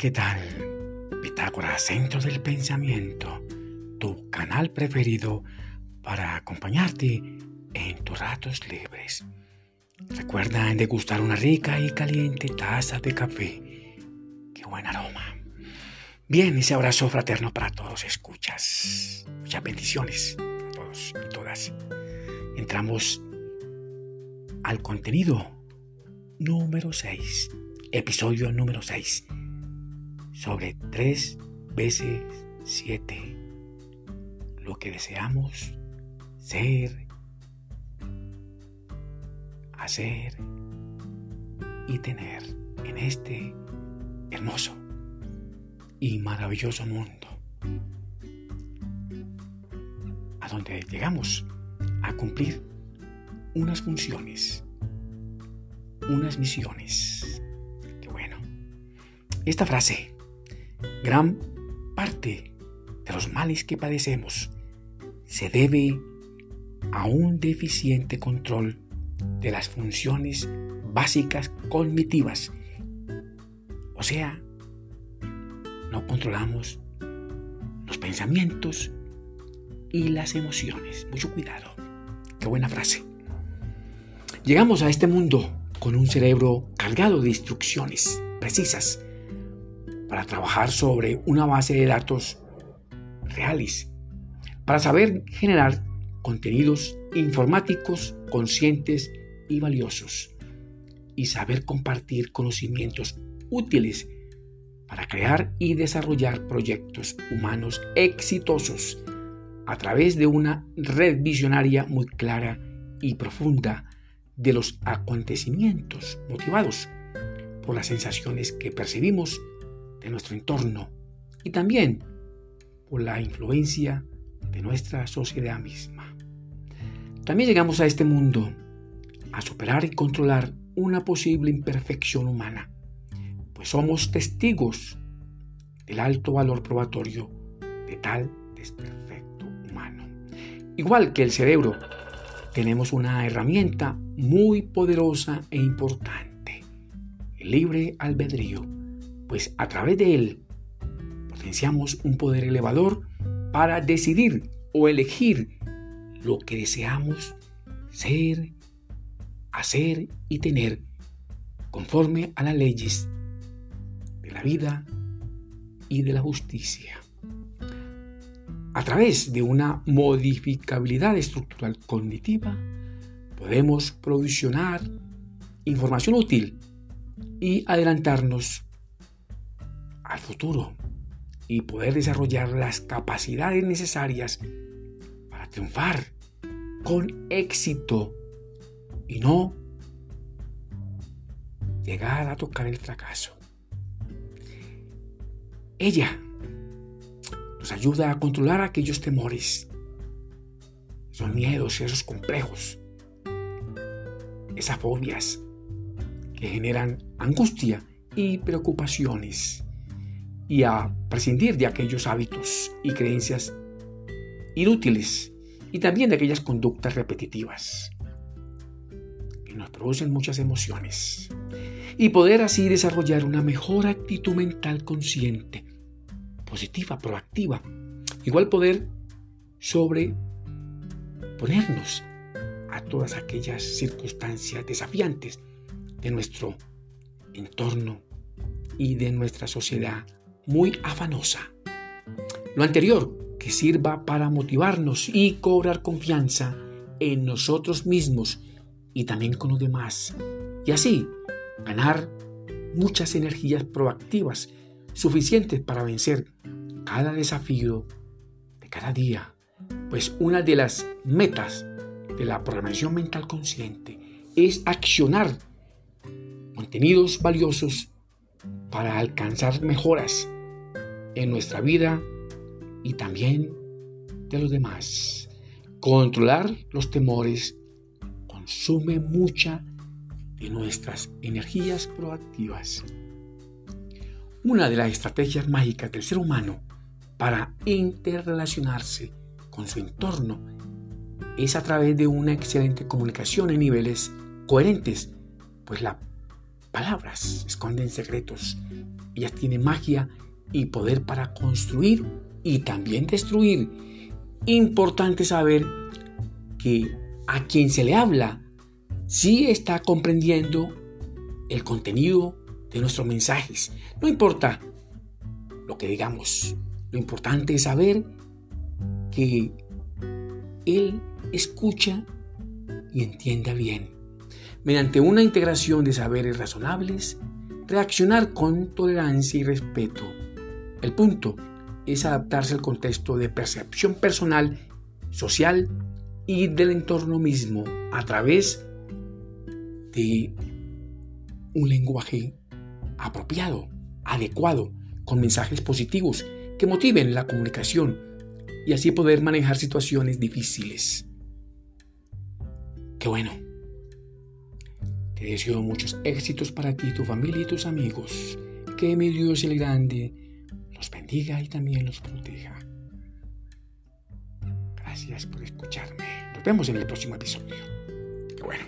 ¿qué tal? Pitágoras, Centro del Pensamiento, tu canal preferido para acompañarte en tus ratos libres. Recuerda degustar una rica y caliente taza de café. ¡Qué buen aroma! Bien, ese abrazo fraterno para todos, escuchas. Muchas bendiciones a todos y todas. Entramos al contenido número 6, episodio número 6, sobre 3 veces 7, lo que deseamos ser, hacer y tener en este hermoso y maravilloso mundo, a donde llegamos a cumplir unas funciones, unas misiones. Qué bueno. Esta frase, gran parte de los males que padecemos se debe a un deficiente control de las funciones básicas cognitivas. O sea, no controlamos los pensamientos y las emociones. Mucho cuidado. Qué buena frase. Llegamos a este mundo con un cerebro cargado de instrucciones precisas para trabajar sobre una base de datos reales, para saber generar contenidos informáticos conscientes y valiosos y saber compartir conocimientos útiles para crear y desarrollar proyectos humanos exitosos a través de una red visionaria muy clara y profunda de los acontecimientos motivados por las sensaciones que percibimos de nuestro entorno y también por la influencia de nuestra sociedad misma. También llegamos a este mundo a superar y controlar una posible imperfección humana, pues somos testigos del alto valor probatorio de tal desperfecto humano. Igual que el cerebro, tenemos una herramienta muy poderosa e importante, el libre albedrío, pues a través de él potenciamos un poder elevador para decidir o elegir lo que deseamos ser, hacer y tener conforme a las leyes de la vida y de la justicia. A través de una modificabilidad estructural cognitiva, podemos provisionar información útil y adelantarnos al futuro y poder desarrollar las capacidades necesarias para triunfar con éxito y no llegar a tocar el fracaso. Ella nos ayuda a controlar aquellos temores, esos miedos, esos complejos, esas fobias que generan angustia y preocupaciones y a prescindir de aquellos hábitos y creencias inútiles y también de aquellas conductas repetitivas que nos producen muchas emociones y poder así desarrollar una mejor actitud mental consciente, positiva, proactiva. Igual poder sobreponernos a todas aquellas circunstancias desafiantes de nuestro entorno y de nuestra sociedad muy afanosa. Lo anterior que sirva para motivarnos y cobrar confianza en nosotros mismos y también con los demás. Y así ganar muchas energías proactivas suficientes para vencer cada desafío de cada día. Pues una de las metas de la programación mental consciente es accionar contenidos valiosos para alcanzar mejoras en nuestra vida y también de los demás. Controlar los temores consume mucha de nuestras energías proactivas. Una de las estrategias mágicas del ser humano para interrelacionarse con su entorno es a través de una excelente comunicación en niveles coherentes, pues las palabras esconden secretos Ella tiene magia y poder para construir y también destruir. Importante saber que a quien se le habla sí está comprendiendo el contenido de nuestros mensajes. No importa lo que digamos, lo importante es saber que Él escucha y entienda bien. Mediante una integración de saberes razonables, reaccionar con tolerancia y respeto. El punto es adaptarse al contexto de percepción personal, social y del entorno mismo a través de un lenguaje apropiado, adecuado, con mensajes positivos que motiven la comunicación y así poder manejar situaciones difíciles. Qué bueno. Te deseo muchos éxitos para ti, tu familia y tus amigos. Que mi Dios el Grande los bendiga y también los proteja. Gracias por escucharme. Nos vemos en el próximo episodio. Qué bueno.